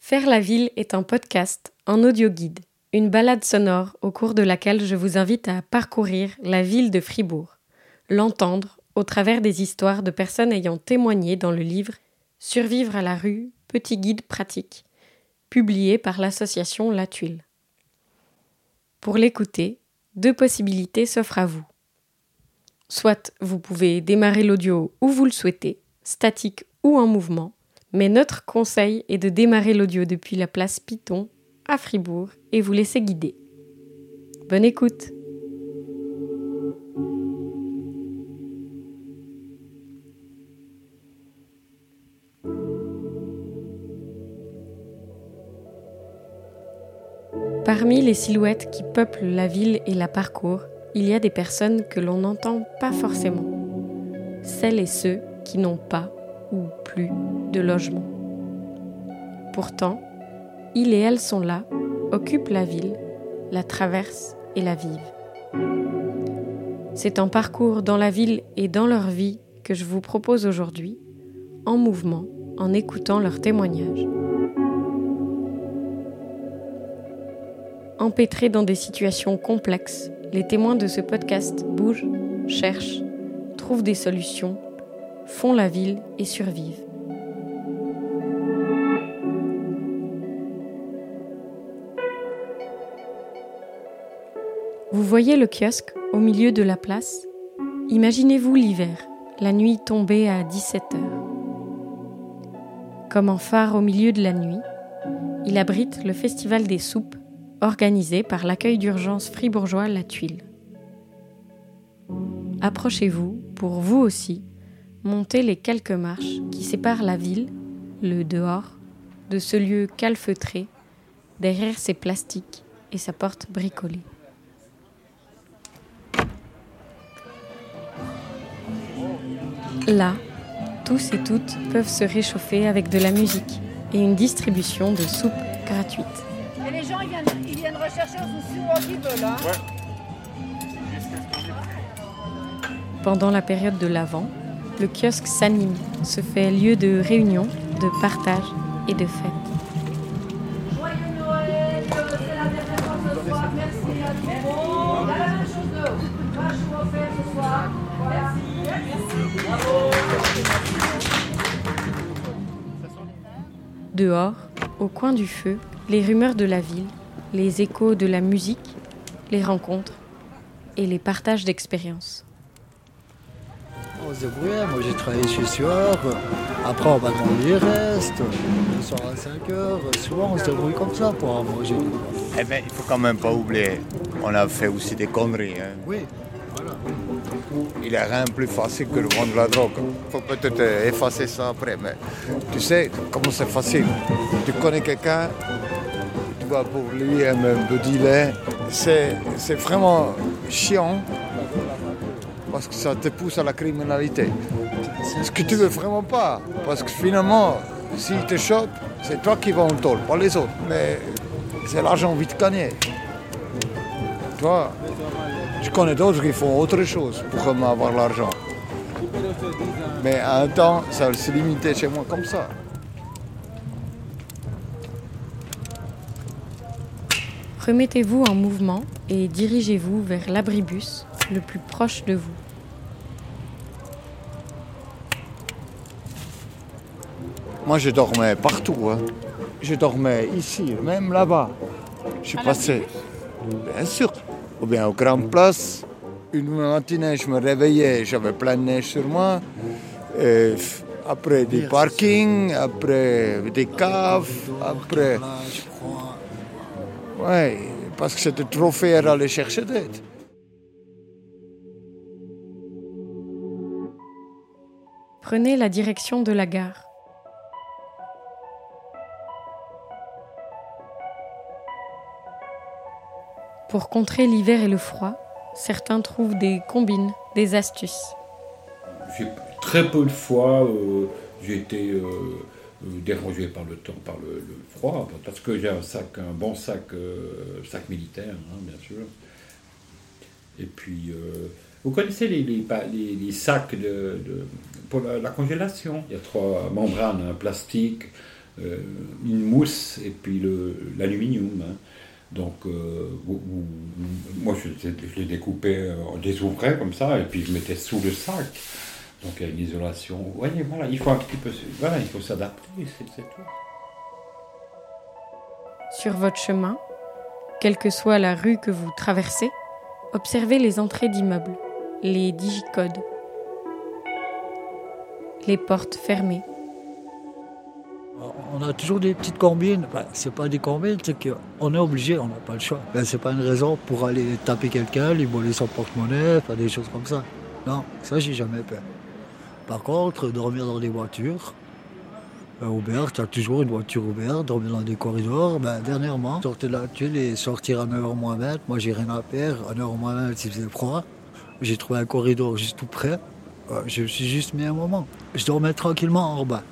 Faire la ville est un podcast, un audio guide, une balade sonore au cours de laquelle je vous invite à parcourir la ville de Fribourg, l'entendre au travers des histoires de personnes ayant témoigné dans le livre Survivre à la rue, petit guide pratique, publié par l'association La Tuile. Pour l'écouter, deux possibilités s'offrent à vous. Soit vous pouvez démarrer l'audio où vous le souhaitez, statique ou en mouvement, mais notre conseil est de démarrer l'audio depuis la place Python à Fribourg et vous laisser guider. Bonne écoute Parmi les silhouettes qui peuplent la ville et la parcourent, il y a des personnes que l'on n'entend pas forcément. Celles et ceux qui n'ont pas ou plus de logement. Pourtant, ils et elles sont là, occupent la ville, la traversent et la vivent. C'est un parcours dans la ville et dans leur vie que je vous propose aujourd'hui, en mouvement, en écoutant leurs témoignages. Empêtrés dans des situations complexes, les témoins de ce podcast bougent, cherchent, trouvent des solutions, font la ville et survivent. Vous voyez le kiosque au milieu de la place? Imaginez-vous l'hiver, la nuit tombée à 17 heures. Comme un phare au milieu de la nuit, il abrite le Festival des soupes organisé par l'accueil d'urgence fribourgeois La Tuile. Approchez-vous, pour vous aussi, monter les quelques marches qui séparent la ville, le dehors, de ce lieu calfeutré, derrière ses plastiques et sa porte bricolée. Là, tous et toutes peuvent se réchauffer avec de la musique et une distribution de soupe gratuite. Et les gens, ils viennent, ils viennent rechercher souvent qu'ils veulent. Hein. Pendant la période de l'Avent, le kiosque s'anime, se fait lieu de réunion, de partage et de fête. Bravo. Dehors, au coin du feu, les rumeurs de la ville, les échos de la musique, les rencontres et les partages d'expériences. On se débrouillait, moi j'ai travaillé chez Suor, après on va demander les restes, le soir à 5 heures, souvent on se débrouille comme ça pour manger. Eh bien, il faut quand même pas oublier, on a fait aussi des conneries. hein. Oui, voilà. Il n'y a rien de plus facile que de vendre de la drogue. Il faut peut-être euh, effacer ça après, mais tu sais comment c'est facile. Tu connais quelqu'un, tu vas pour lui un peu dealer. C'est vraiment chiant parce que ça te pousse à la criminalité. Ce que tu veux vraiment pas, parce que finalement, s'il te chope, c'est toi qui vas en tôle, pas les autres. Mais c'est l'argent vite gagné. Tu vois je connais d'autres qui font autre chose pour avoir l'argent. Mais à un temps, ça se limitait chez moi comme ça. Remettez-vous en mouvement et dirigez-vous vers l'abribus le plus proche de vous. Moi, je dormais partout. hein. Je dormais ici, même là-bas. Je suis passé, bien sûr, ou bien aux grandes places. Une matinée, je me réveillais, j'avais plein de neige sur moi. Et après des parkings, après des caves, après. Ouais, parce que c'était trop faire aller chercher d'aide. Prenez la direction de la gare. Pour contrer l'hiver et le froid, certains trouvent des combines, des astuces. Très peu de fois euh, j'ai été euh, euh, dérangé par le temps, par le, froid, parce que j'ai un sac, un bon sac, sac militaire, hein, bien sûr. Et puis, vous connaissez les, les, pa- les- les sacs de, de- pour la, la congélation? Il y a trois membranes, un plastique, euh, une mousse et puis l'aluminium. hein. Donc, euh, moi, je, je les découpais, euh, je les ouvrais comme ça, et puis je mettais sous le sac. Donc, il y a une isolation. Vous voyez, voilà, il faut un petit peu, voilà, il faut s'adapter, c'est c'est tout. Sur votre chemin, quelle que soit la rue que vous traversez, observez les entrées d'immeubles, les digicodes, les portes fermées. On a toujours des petites combines. Enfin, c'est pas des combines, c'est qu'on est obligé, on n'a pas le choix. Ben, c'est pas une raison pour aller taper quelqu'un, lui voler son porte-monnaie, faire des choses comme ça. Non, ça j'ai jamais fait. Par contre, dormir dans des voitures, ben, ouvert, tu as toujours une voiture ouverte, dormir dans des corridors. Ben, dernièrement, sortir de la tuile et sortir à 9h moins 20, moi j'ai rien à faire. À 9h moins 20, s'il faisait froid, j'ai trouvé un corridor juste tout près. Euh, Je me suis juste mis un moment. Je dormais tranquillement en bas.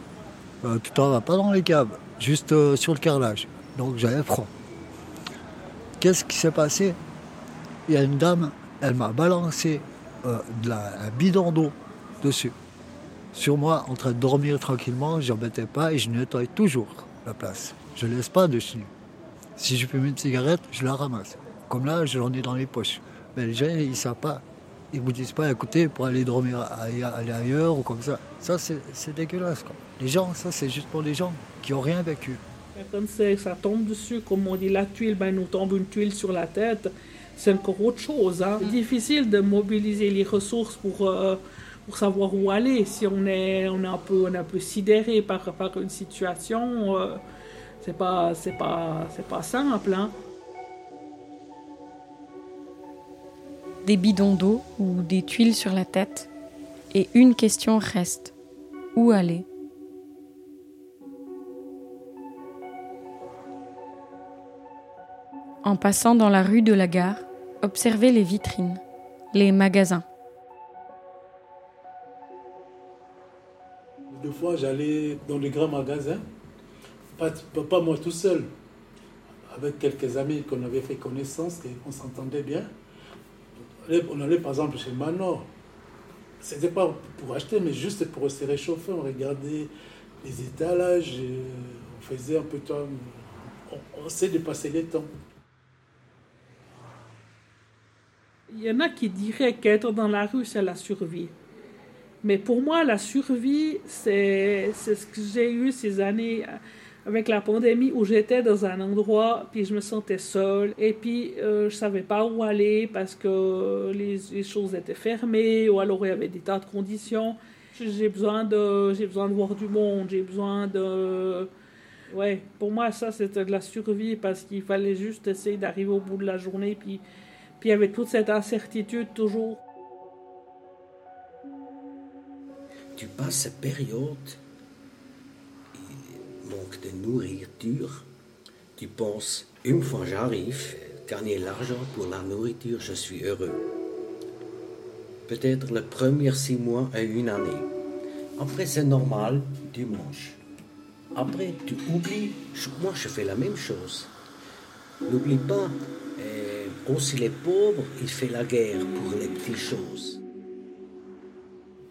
Euh, tout en bas, pas dans les caves, juste euh, sur le carrelage. Donc j'avais froid. Qu'est-ce qui s'est passé? Il y a une dame, elle m'a balancé un bidon d'eau dessus. Sur moi, en train de dormir tranquillement, je n'embêtais pas et je nettoie toujours la place. Je ne laisse pas dessus. Si je fume une cigarette, je la ramasse. Comme là, je l'en ai dans les poches. Mais les gens, ils ne savent pas. Ils vous disent pas, écoutez, pour aller dormir aille- aller ailleurs ou comme ça. Ça, c'est c'est dégueulasse. Quoi. Les gens, ça, c'est juste pour les gens qui n'ont rien vécu. C'est- ça tombe dessus, comme on dit la tuile, ben nous tombe une tuile sur la tête, c'est encore autre chose. Hein. C'est difficile de mobiliser les ressources pour, euh, pour savoir où aller. Si on est, on est, un, peu, on est un peu sidéré par, par une situation, euh, c'est pas, c'est pas, c'est pas simple. Hein. Des bidons d'eau ou des tuiles sur la tête, et une question reste. Où aller? En passant dans la rue de la gare, observez les vitrines, les magasins. Deux fois, j'allais dans les grands magasins, pas, pas- moi tout seul, avec quelques amis qu'on avait fait connaissance et on s'entendait bien. On allait, par exemple chez Manor. C'était pas pour acheter, mais juste pour se réchauffer. On regardait les étalages, on faisait un peu de temps. On, on sait dépasser les temps. Il y en a qui diraient qu'être dans la rue, c'est la survie. Mais pour moi, la survie, c'est ce que j'ai eu ces années avec la pandémie où j'étais dans un endroit, puis je me sentais seule, et puis euh, je savais pas où aller parce que les, les choses étaient fermées, ou alors il y avait des tas de conditions. J'ai besoin de, j'ai besoin de voir du monde, j'ai besoin de... Ouais, pour moi, ça, c'était de la survie parce qu'il fallait juste essayer d'arriver au bout de la journée, puis puis il y avait toute cette incertitude toujours. Tu passes cette période, il manque de nourriture, tu penses, une fois j'arrive, gagner l'argent pour la nourriture, je suis heureux. Peut-être les premiers six mois à une année. Après, c'est normal, manges. Après, tu oublies, moi je fais la même chose. N'oublie pas, euh, aussi les pauvres, ils font la guerre pour les petites choses.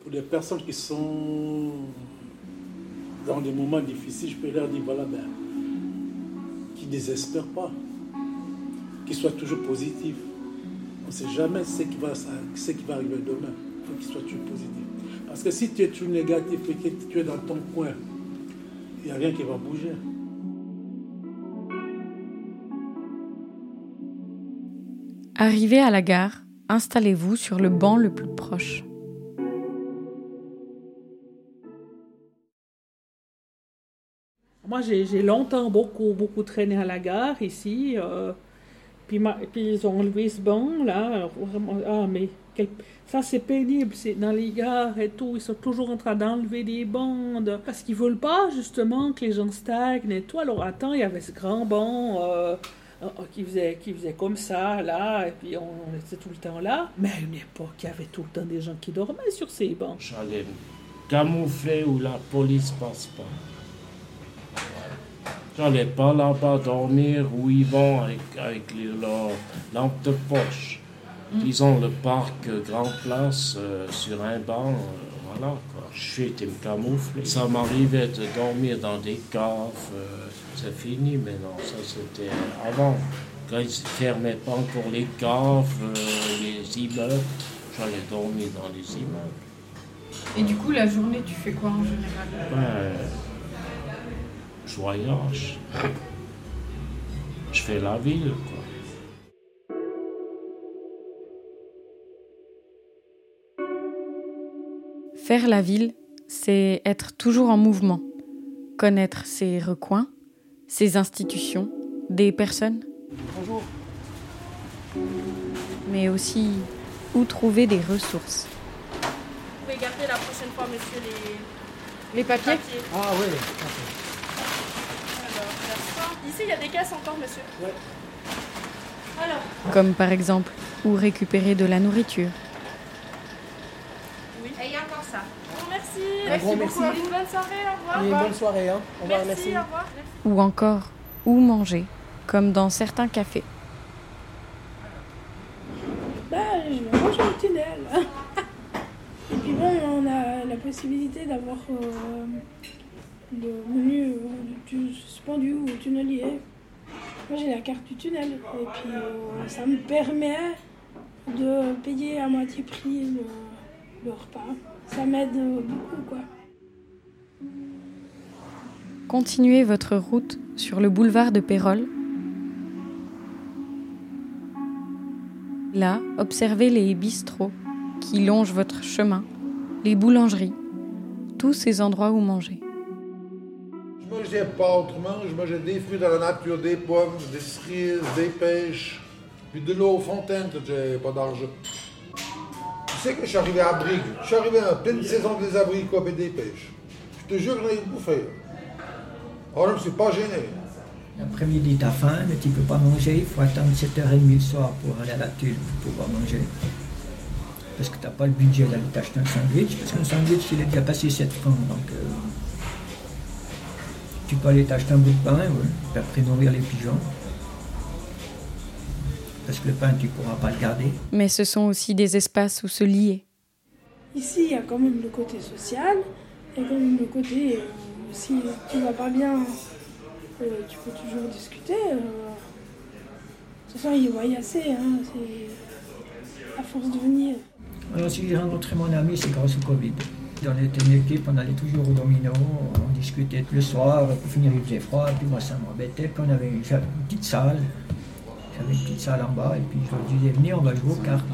Pour les personnes qui sont dans des moments difficiles, je peux leur dire, voilà, ben, qu'ils ne désespèrent pas, qu'ils soient toujours positifs. On ne sait jamais ce qui va, arriver demain. Il faut qu'ils soient toujours positifs. Parce que si tu es toujours négatif et que tu es dans ton coin, il n'y a rien qui va bouger. Arrivé à la gare, installez-vous sur le banc le plus proche. Moi, j'ai longtemps beaucoup, beaucoup traîné à la gare ici. euh, puis, ils ont enlevé ce banc là. Ah, mais ça, c'est pénible. C'est dans les gares et tout. Ils sont toujours en train d'enlever des bandes. Parce qu'ils veulent pas, justement, que les gens stagnent et tout. Alors, attends, il y avait ce grand banc. euh, euh, qui faisait, qui faisait comme ça, là, et puis on, on était tout le temps là. Mais à une époque, il y avait tout le temps des gens qui dormaient sur ces bancs. J'allais camoufler où la police passe pas. J'allais pas là-bas dormir où ils vont avec, avec les, leurs lampes de poche. Disons le parc euh, Grand Place euh, sur un banc. euh, voilà, quoi. Je suis été me camoufler. Ça m'arrivait de dormir dans des caves. euh, c'est fini maintenant. Ça, c'était avant. Quand ils ne fermaient pas encore les caves, euh, les immeubles, j'allais dormir dans les immeubles. Et du coup, la journée, tu fais quoi en général? Ben, je voyage. Je fais la ville, quoi. Faire la ville, c'est être toujours en mouvement, connaître ses recoins, ses institutions, des personnes. Bonjour. Mais aussi où trouver des ressources. Vous pouvez garder la prochaine fois, monsieur, les Les papiers papiers. Ah oui. Ici, il y a des caisses encore, monsieur. Alors, Comme par exemple où récupérer de la nourriture, oui. Et il y a encore ça. Bon, merci. Merci. beaucoup. Une bonne soirée. Au revoir. bonne soirée. Hein. Au revoir, merci, au revoir. ou encore où manger, comme dans certains cafés. Bah, je vais manger au tunnel. Et puis bon, on a la possibilité d'avoir euh, le menu euh, du suspendu ou tunnelier. Moi, j'ai la carte du tunnel. Et puis, euh, ça me permet de payer à moitié prix le, le repas. Ça m'aide euh, beaucoup, quoi. Continuez votre route sur le boulevard de Pérol. Là, observez les bistrots qui longent votre chemin, les boulangeries, tous ces endroits où manger. Je mangeais pas autrement, je mangeais des fruits dans la nature, des pommes, des cerises, des pêches, puis de l'eau aux fontaines j'avais pas d'argent. Tu sais que je suis arrivé à Brigue, je suis arrivé en pleine saison des abricots et des pêches. Je te jure que j'en ai bouffé. Alors je me suis pas gêné. L'après-midi, t'as faim, mais tu peux pas manger. Il faut attendre 7h30 le soir pour aller à la tuile pour pouvoir manger. Parce que t'as pas le budget d'aller t'acheter un sandwich. Parce qu'un sandwich, il est déjà passé 7 francs. Donc, euh, tu peux aller t'acheter un bout de pain, ouais, puis après nourrir les pigeons. Parce que le pain, tu pourras pas le garder. Mais ce sont aussi des espaces où se lier. Ici, il y a quand même le côté social, il y a quand même le côté, euh, si tu vas pas bien, euh, tu peux toujours discuter. euh. De toute façon, ils voient assez, hein, c'est à force de venir. Alors, si j'ai rencontré mon ami, c'est grâce au Covid. On était une équipe, on allait toujours au domino, on discutait le soir, pour finir il faisait froid, et puis moi ça m'embêtait, puis on avait une, petite salle, j'avais une petite salle en bas, et puis je leur disais, venez, on va jouer aux cartes.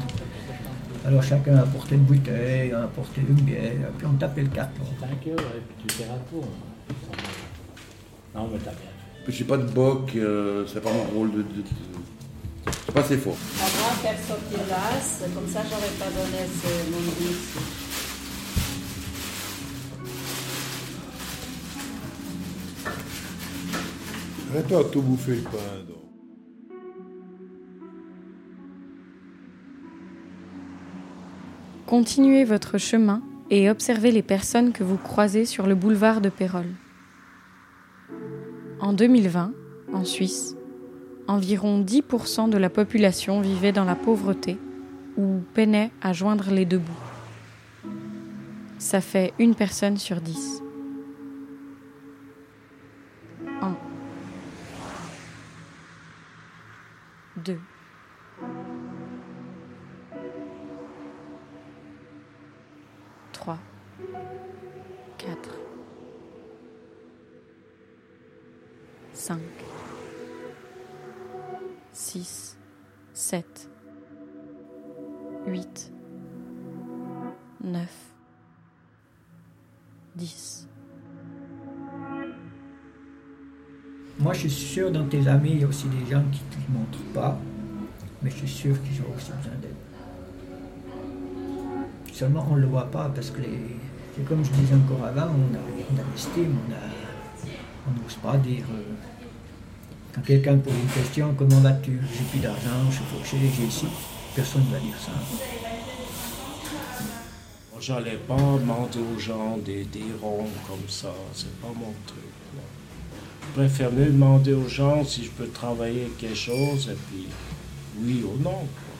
Alors chacun apportait une bouteille, on apportait une bière, et puis on tapait le carton. T'inquiète, ouais, puis tu tires un tour. Non, mais t'as bien. Je suis pas de boc, euh, c'est pas mon rôle de. de- de- C'est pas assez fort. Avant comme ça j'aurais pas donné ce mon à tout. Continuez votre chemin et observez les personnes que vous croisez sur le boulevard de Pérol. En 2020, en Suisse, environ 10% de la population vivait dans la pauvreté ou peinait à joindre les deux bouts. Ça fait une personne sur dix. 5, 6, 7, 8, 9, 10. Moi, je suis sûr, dans tes amis, il y a aussi des gens qui ne te montrent pas, mais je suis sûr qu'ils ont aussi besoin d'aide. Seulement, on ne le voit pas parce que, les... c'est comme je disais encore avant, on a, on a l'estime, on n'ose pas dire. Euh, quand quelqu'un pose une question, comment vas-tu? J'ai plus d'argent, je suis fauché, j'ai ici. Personne ne va dire ça. J'allais pas demander aux gens des, des ronds comme ça, c'est pas mon truc. Je préfère mieux demander aux gens si je peux travailler quelque chose, et puis oui ou non. quoi.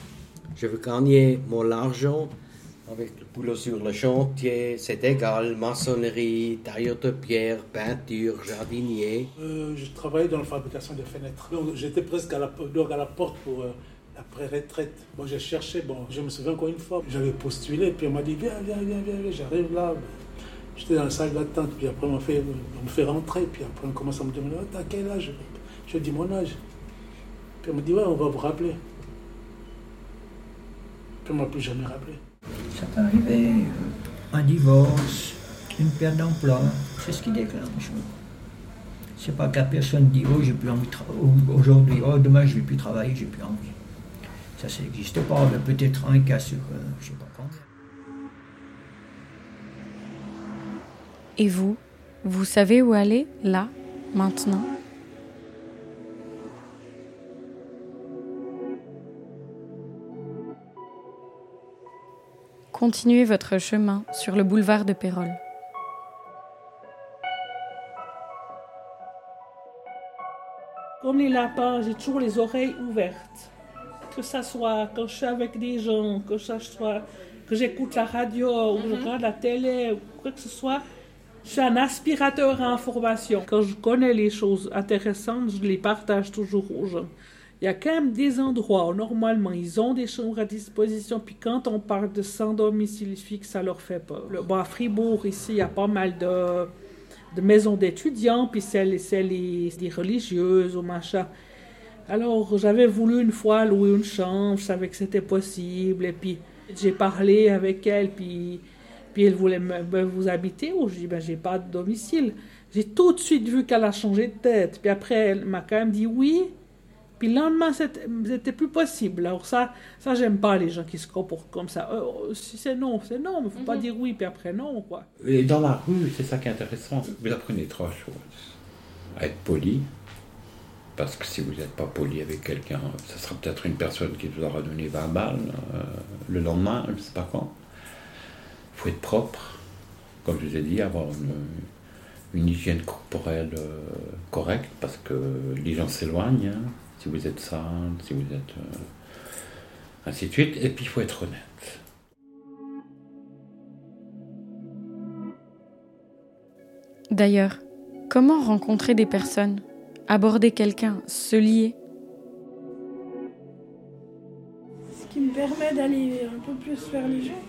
Je veux gagner mon argent Avec le boulot sur le chantier, c'est égal. Maçonnerie, tailleur de pierre, peinture, jardinier. Euh, je travaillais dans la fabrication de fenêtres. Donc j'étais presque à la, donc à la porte pour euh, l'après-retraite. Bon, j'ai cherché, bon, je me souviens encore une fois, j'avais postulé, puis on m'a dit, viens, viens, viens, viens, viens. j'arrive là. J'étais dans la salle d'attente, puis après on me fait, fait rentrer, puis après on commence à me demander, oh, t'as quel âge? Je dis mon âge. Puis on me dit, ouais, on va vous rappeler. Puis on m'a plus jamais rappelé. Ça peut arriver, euh, un divorce, une perte d'emploi, c'est ce qui déclenche. C'est pas que la personne dit oh j'ai plus envie aujourd'hui, oh demain je vais plus travailler, j'ai plus envie. Ça, ça n'existe pas, peut-être un cas sur euh, je sais pas combien. Et vous, vous savez où aller, là, maintenant? Continuez votre chemin sur le boulevard de Pérol. Comme les lapins, j'ai toujours les oreilles ouvertes. Que ça soit quand je suis avec des gens, que ça soit que j'écoute la radio ou je regarde la télé ou quoi que ce soit, je suis un aspirateur à information. Quand je connais les choses intéressantes, je les partage toujours aux gens. Il y a quand même des endroits où normalement ils ont des chambres à disposition, puis quand on parle de sans domicile fixe, ça leur fait peur. Le, bon, à Fribourg, ici, il y a pas mal de, de maisons d'étudiants, puis c'est les, c'est les, des religieuses ou machin. Alors j'avais voulu une fois louer une chambre, je savais que c'était possible, et puis j'ai parlé avec elle, puis, puis elle voulait me, ben, vous habiter, ou je dis ben j'ai pas de domicile. J'ai tout de suite vu qu'elle a changé de tête, puis après elle m'a quand même dit oui. Puis le lendemain, c'était plus possible. Alors ça, ça j'aime pas les gens qui se comportent comme ça. Euh, si c'est non, c'est non, mais faut pas dire oui, puis après non, quoi. Et dans la rue, c'est ça qui est intéressant. Vous apprenez trois choses. À être poli, parce que si vous n'êtes pas poli avec quelqu'un, ça sera peut-être une personne qui vous aura donné 20 balles euh, le lendemain, je ne sais pas quand. Il faut être propre, comme je vous ai dit, avoir une, une hygiène corporelle euh, correcte, parce que les gens s'éloignent, hein, si vous êtes sale, si vous êtes... euh, ainsi de suite. Et puis il faut être honnête. D'ailleurs, comment rencontrer des personnes Aborder quelqu'un, se lier? Ce qui me permet d'aller un peu plus vers les gens.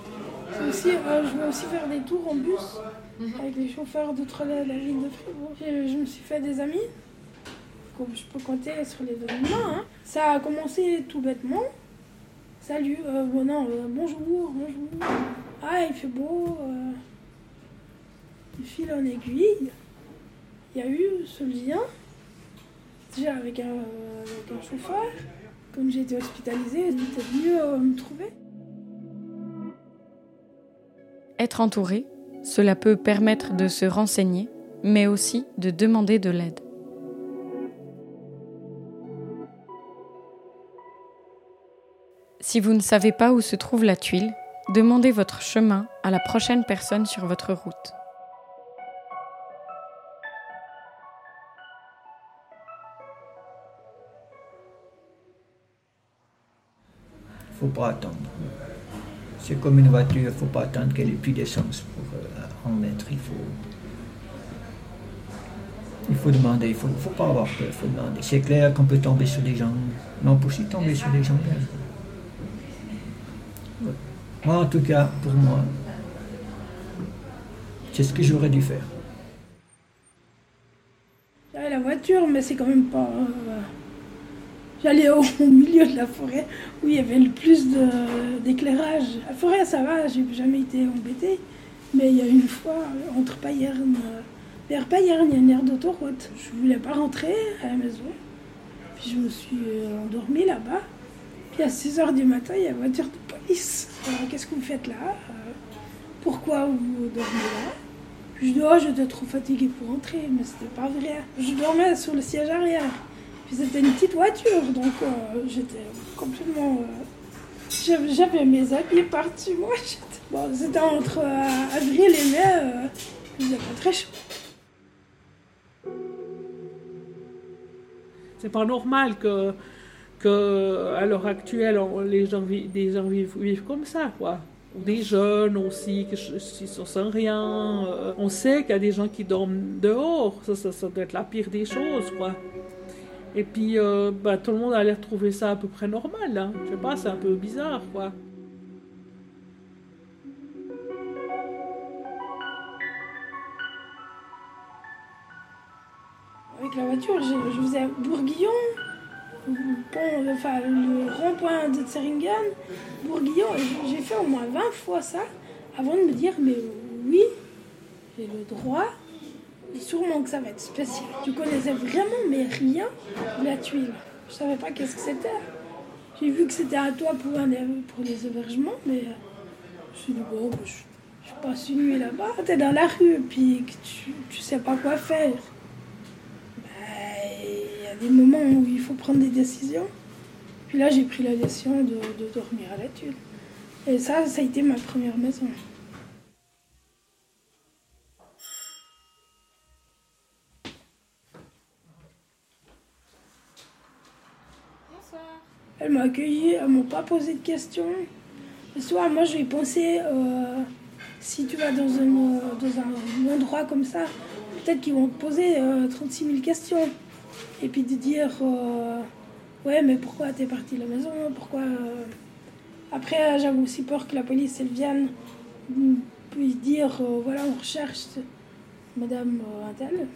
C'est aussi, euh, je vais aussi faire des tours en bus avec les chauffeurs d'autres la, la ville de Fribourg. Je, je me suis fait des amis. Je peux compter sur les deux mains. hein. Ça a commencé tout bêtement. Salut, euh, bon, non, euh, bonjour, bonjour. Ah, il fait beau. euh, il file en aiguille. Il y a eu ce lien. Déjà avec un, chauffeur. Comme j'ai été hospitalisée, il était venu me trouver. Être entouré, cela peut permettre de se renseigner, mais aussi de demander de l'aide. Si vous ne savez pas où se trouve la tuile, demandez votre chemin à la prochaine personne sur votre route. faut pas attendre. C'est comme une voiture, il faut pas attendre qu'elle ait plus d'essence pour euh, en mettre. Il faut, il faut demander, il faut, faut pas avoir peur, il faut demander. C'est clair qu'on peut tomber sur des gens, mais on peut aussi tomber sur des gens. Moi, en tout cas, pour moi, c'est ce que j'aurais dû faire. J'avais la voiture, mais c'est quand même pas. euh, J'allais au, milieu de la forêt où il y avait le plus d'éclairage. La forêt, ça va, j'ai jamais été embêtée. Mais il y a une fois, entre Payerne, vers Payerne, il y a une aire d'autoroute. Je voulais pas rentrer à la maison. Puis je me suis euh, endormie là-bas. Puis à 6 h du matin, il y a une voiture Alors, Qu'est-ce que vous faites là Euh, Pourquoi vous dormez là? Je dis, oh, j'étais trop fatiguée pour rentrer, mais c'était pas vrai. Je dormais sur le siège arrière. Puis c'était une petite voiture, donc euh, j'étais complètement. euh, j'avais, mes habits par-dessus moi. c'était entre euh, avril et mai, euh, il faisait pas très chaud. C'est pas normal que, que à l'heure actuelle, les gens, vivent, comme ça, quoi. des jeunes aussi qui, sont sans rien. On sait qu'il y a des gens qui dorment dehors, ça, ça, doit être la pire des choses, quoi. Et puis, euh, bah, tout le monde a l'air de trouver ça à peu près normal. Hein. Je sais pas, c'est un peu bizarre, quoi. Avec la voiture, je, je faisais Bourguillon, enfin, le rond-point de Tseringen, Bourguillon. J'ai fait au moins 20 fois ça avant de me dire, mais oui, j'ai le droit. Et sûrement que ça va être spécial. Je connaissais vraiment mais rien de la tuile. Je savais pas qu'est-ce que c'était. J'ai vu que c'était à toi pour, un- pour les hébergements, mais euh, je me suis dit, bon, bah, je, je passe une nuit là-bas. T'es dans la rue, puis tu, tu sais pas quoi faire. Des moments où il faut prendre des décisions. Puis là, j'ai pris la décision de, de dormir à la tuile. Et ça, ça a été ma première maison. Elle m'a accueilli, elles m'ont pas posé de questions. Le soir, moi, j'ai pensé, euh, si tu vas dans un, euh, dans un endroit comme ça, peut-être qu'ils vont te poser euh, 36 000 questions. Et puis de dire, euh, ouais, mais pourquoi t'es parti de la maison Pourquoi euh Après, j'avais aussi peur que la police, elle vienne, mm, puis dire, euh, voilà, on recherche Madame euh, Intel.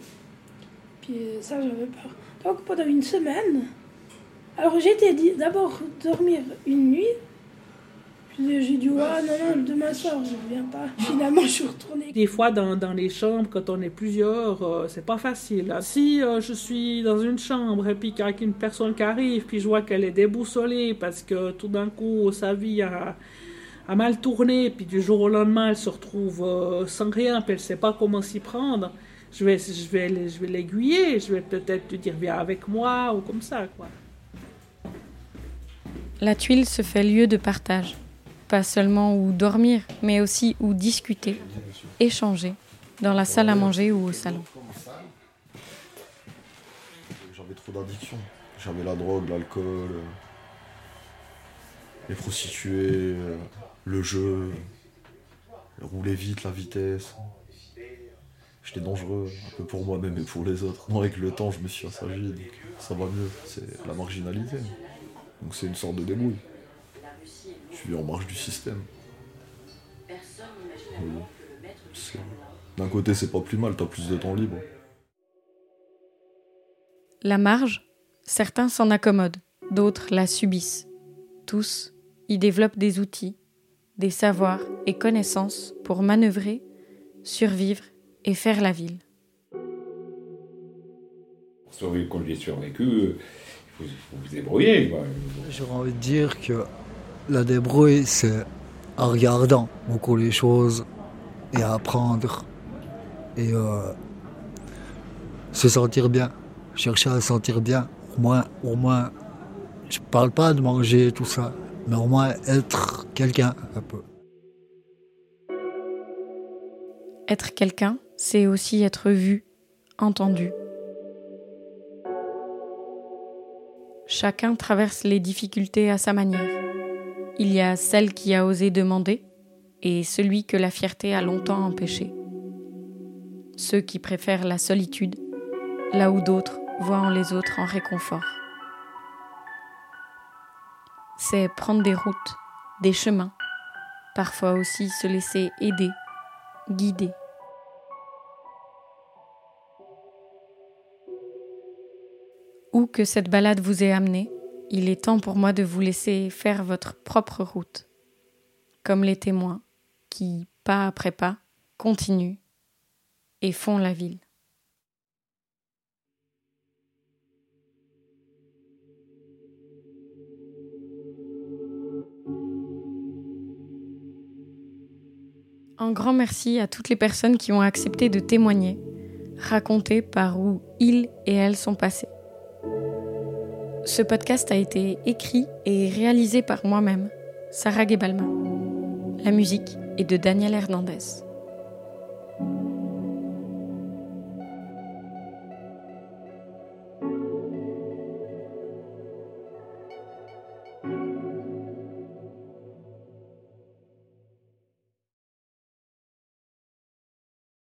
Puis euh, ça, j'avais peur. Donc pendant une semaine, alors dit d'abord dormir une nuit. J'ai dit, ah non, non, demain soir, je ne reviens pas. Finalement, je suis retournée. Des fois, dans, dans les chambres, quand on est plusieurs, euh, c'est pas facile. hein. Si euh, je suis dans une chambre et puis qu'il y a une personne qui arrive, puis je vois qu'elle est déboussolée parce que tout d'un coup, sa vie a, a mal tourné, puis du jour au lendemain, elle se retrouve euh, sans rien, puis elle sait pas comment s'y prendre, je vais, je vais, je vais l'aiguiller, je vais peut-être lui dire viens avec moi ou comme ça, quoi. La tuile se fait lieu de partage. Pas seulement où dormir, mais aussi où discuter, échanger, dans la salle à manger ou au salon. J'avais trop d'addiction. J'avais la drogue, l'alcool, euh, les prostituées, euh, le jeu, rouler vite, la vitesse. J'étais dangereux, un peu pour moi-même et pour les autres. Avec le temps, je me suis assagi, donc ça va mieux. C'est la marginalité. Donc c'est une sorte de débrouille. Je suis en marge du système. C'est- D'un côté, c'est pas plus mal, t'as plus de temps libre. La marge, certains s'en accommodent, d'autres la subissent. Tous y développent des outils, des savoirs et connaissances pour manœuvrer, survivre et faire la ville. Survivre comme j'ai survécu, euh, il faut, faut vous débrouiller. J'aurais envie de dire que la débrouille, c'est en regardant beaucoup les choses et à apprendre et euh, se sentir bien, chercher à se sentir bien. Au moins, au moins, je parle pas de manger tout ça, mais au moins être quelqu'un un peu. Être quelqu'un, c'est aussi être vu, entendu. Chacun traverse les difficultés à sa manière. Il y a celle qui a osé demander et celui que la fierté a longtemps empêché. Ceux qui préfèrent la solitude, là où d'autres voient en les autres un réconfort. C'est prendre des routes, des chemins, parfois aussi se laisser aider, guider. Où que cette balade vous ait amené, il est temps pour moi de vous laisser faire votre propre route, comme les témoins qui, pas après pas, continuent et font la ville. Un grand merci à toutes les personnes qui ont accepté de témoigner, raconter par où ils et elles sont passés. Ce podcast a été écrit et réalisé par moi-même, Sarah Gebalma. La musique est de Daniel Hernandez.